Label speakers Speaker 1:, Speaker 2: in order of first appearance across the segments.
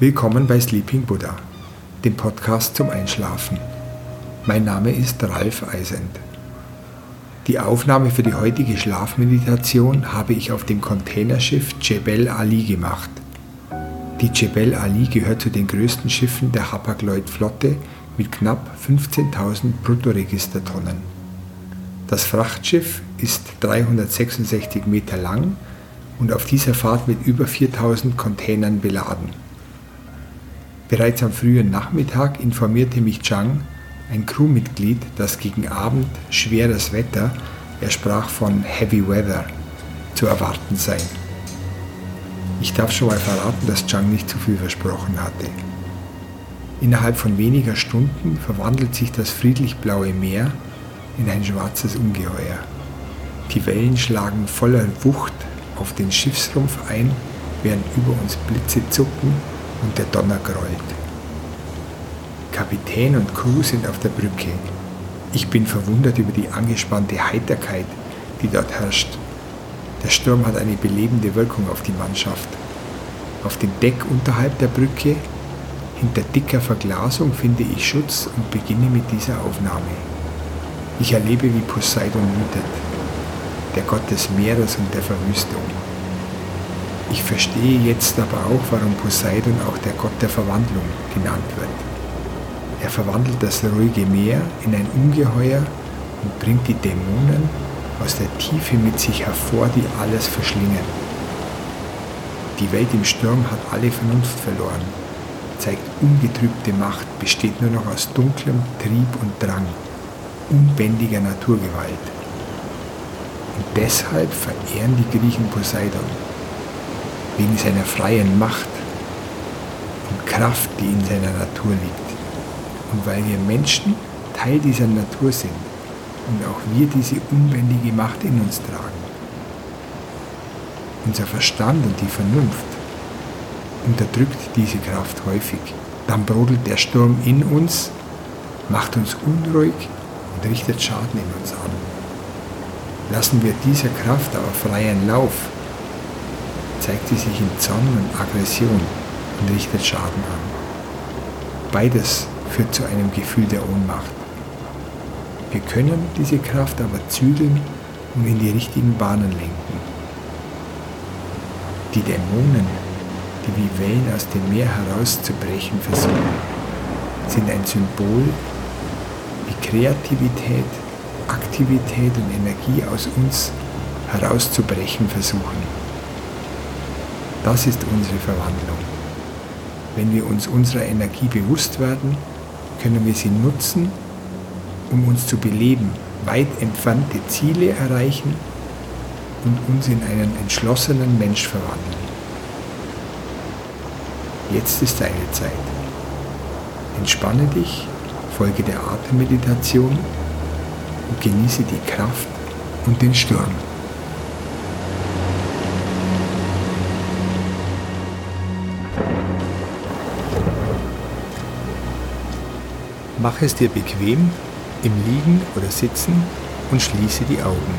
Speaker 1: Willkommen bei Sleeping Buddha, dem Podcast zum Einschlafen. Mein Name ist Ralf Eisend. Die Aufnahme für die heutige Schlafmeditation habe ich auf dem Containerschiff Jebel Ali gemacht. Die Jebel Ali gehört zu den größten Schiffen der Hapag-Lloyd-Flotte mit knapp 15.000 Bruttoregistertonnen. Das Frachtschiff ist 366 Meter lang und auf dieser Fahrt mit über 4000 Containern beladen. Bereits am frühen Nachmittag informierte mich Chang, ein Crewmitglied, dass gegen Abend schweres Wetter, er sprach von Heavy Weather, zu erwarten sei. Ich darf schon mal verraten, dass Chang nicht zu viel versprochen hatte. Innerhalb von weniger Stunden verwandelt sich das friedlich blaue Meer in ein schwarzes Ungeheuer. Die Wellen schlagen voller Wucht auf den Schiffsrumpf ein, während über uns Blitze zucken und der Donner grollt. Kapitän und Crew sind auf der Brücke. Ich bin verwundert über die angespannte Heiterkeit, die dort herrscht. Der Sturm hat eine belebende Wirkung auf die Mannschaft. Auf dem Deck unterhalb der Brücke, hinter dicker Verglasung, finde ich Schutz und beginne mit dieser Aufnahme. Ich erlebe, wie Poseidon wütet, der Gott des Meeres und der Verwüstung. Ich verstehe jetzt aber auch, warum Poseidon auch der Gott der Verwandlung genannt wird. Er verwandelt das ruhige Meer in ein Ungeheuer und bringt die Dämonen aus der Tiefe mit sich hervor, die alles verschlingen. Die Welt im Sturm hat alle Vernunft verloren, zeigt ungetrübte Macht, besteht nur noch aus dunklem Trieb und Drang unbändiger Naturgewalt. Und deshalb verehren die Griechen Poseidon, wegen seiner freien Macht und Kraft, die in seiner Natur liegt. Und weil wir Menschen Teil dieser Natur sind und auch wir diese unbändige Macht in uns tragen. Unser Verstand und die Vernunft unterdrückt diese Kraft häufig. Dann brodelt der Sturm in uns, macht uns unruhig und richtet Schaden in uns an. Lassen wir dieser Kraft aber freien Lauf, zeigt sie sich in Zorn und Aggression und richtet Schaden an. Beides führt zu einem Gefühl der Ohnmacht. Wir können diese Kraft aber zügeln und in die richtigen Bahnen lenken. Die Dämonen, die wie Wellen aus dem Meer herauszubrechen versuchen, sind ein Symbol die Kreativität, Aktivität und Energie aus uns herauszubrechen versuchen. Das ist unsere Verwandlung. Wenn wir uns unserer Energie bewusst werden, können wir sie nutzen, um uns zu beleben, weit entfernte Ziele erreichen und uns in einen entschlossenen Mensch verwandeln. Jetzt ist deine Zeit. Entspanne dich Folge der Atemmeditation und genieße die Kraft und den Sturm. Mach es dir bequem im Liegen oder Sitzen und schließe die Augen.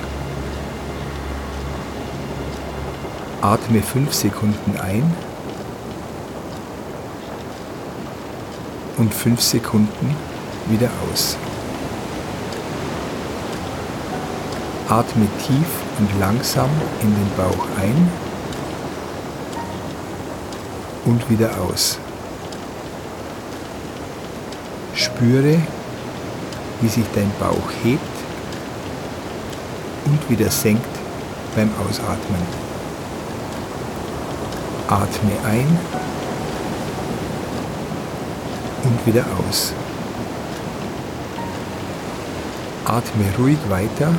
Speaker 1: Atme 5 Sekunden ein und 5 Sekunden wieder aus. Atme tief und langsam in den Bauch ein und wieder aus. Spüre, wie sich dein Bauch hebt und wieder senkt beim Ausatmen. Atme ein und wieder aus. Atme ruhig weiter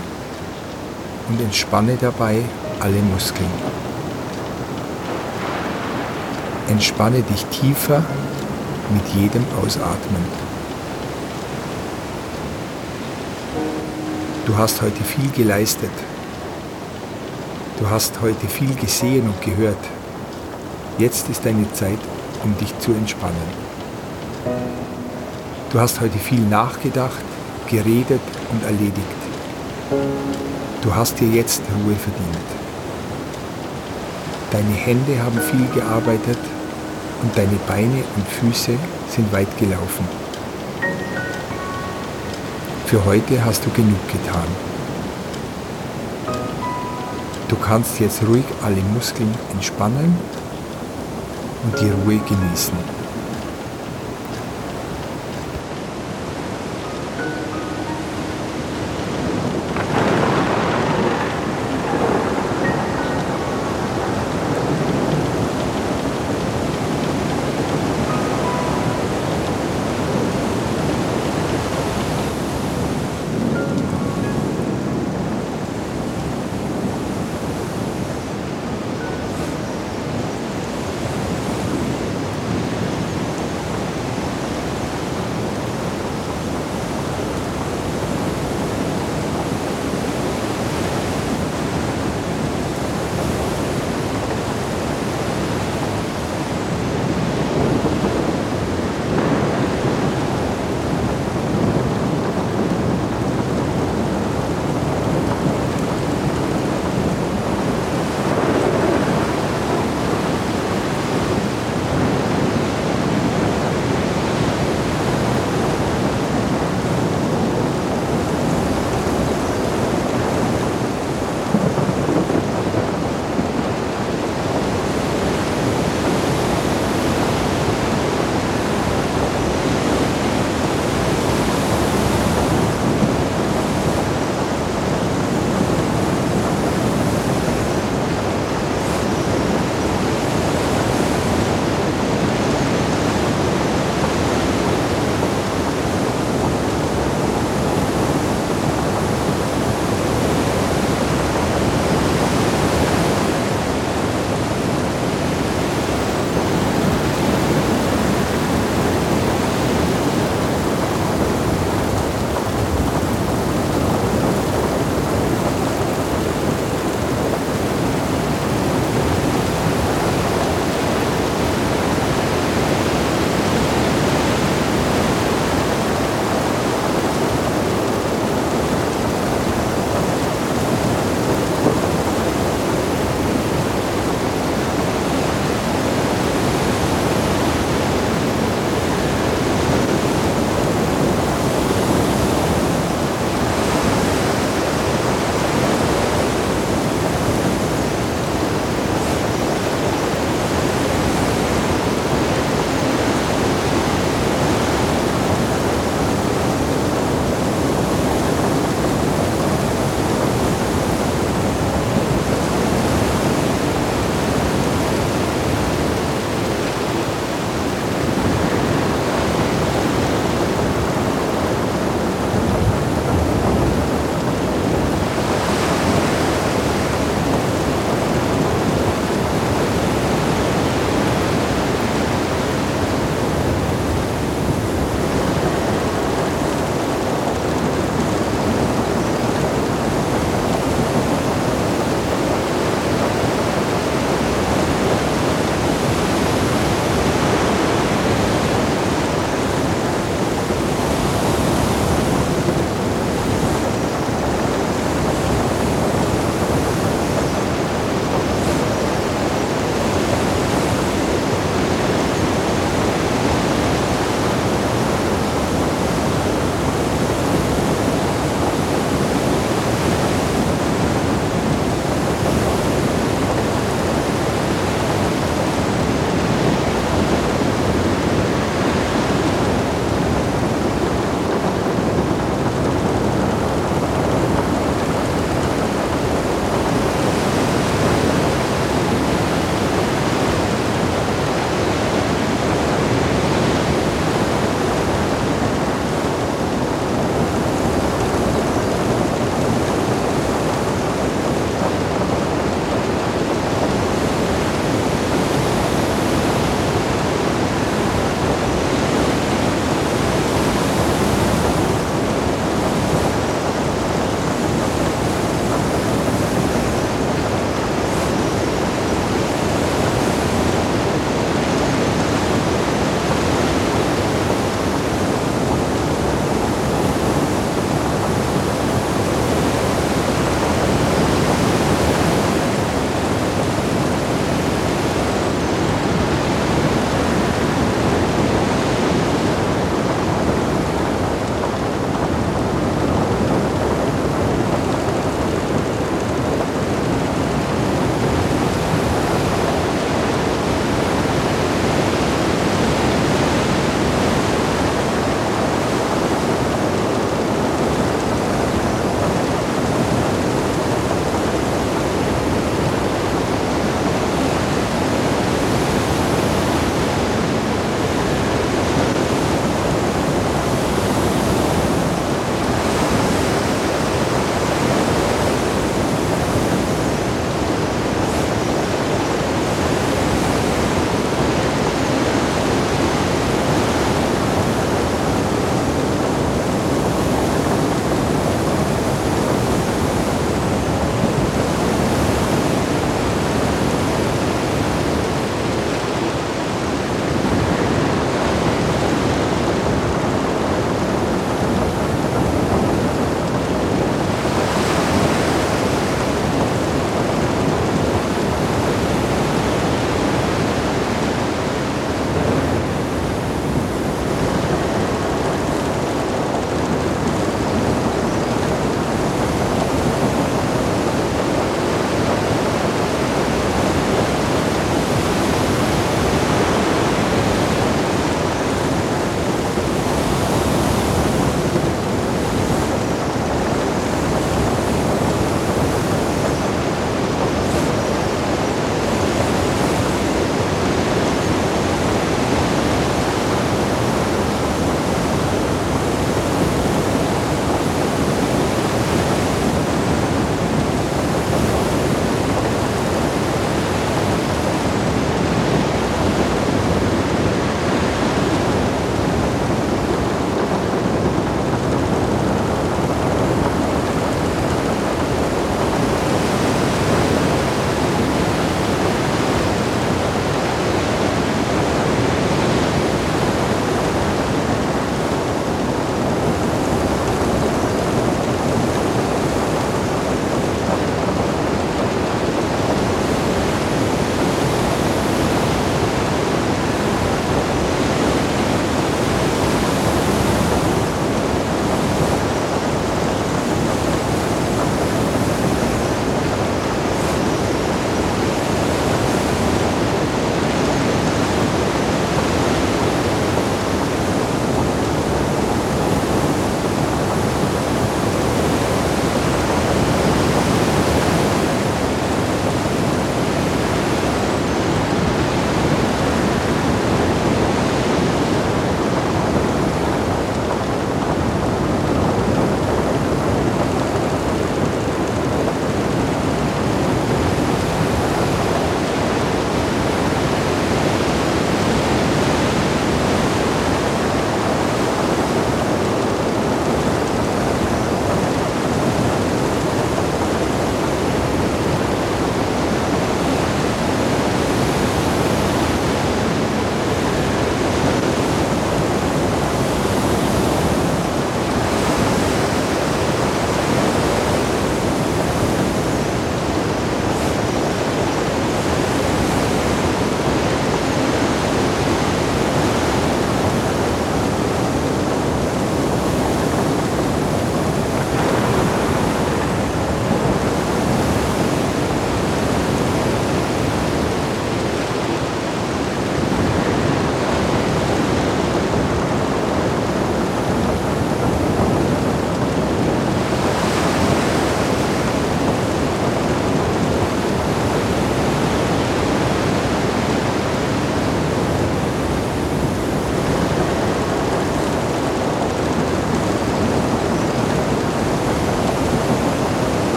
Speaker 1: und entspanne dabei alle Muskeln. Entspanne dich tiefer mit jedem Ausatmen. Du hast heute viel geleistet. Du hast heute viel gesehen und gehört. Jetzt ist deine Zeit, um dich zu entspannen. Du hast heute viel nachgedacht, geredet und erledigt. Du hast dir jetzt Ruhe verdient. Deine Hände haben viel gearbeitet, und deine Beine und Füße sind weit gelaufen. Für heute hast du genug getan. Du kannst jetzt ruhig alle Muskeln entspannen und die Ruhe genießen.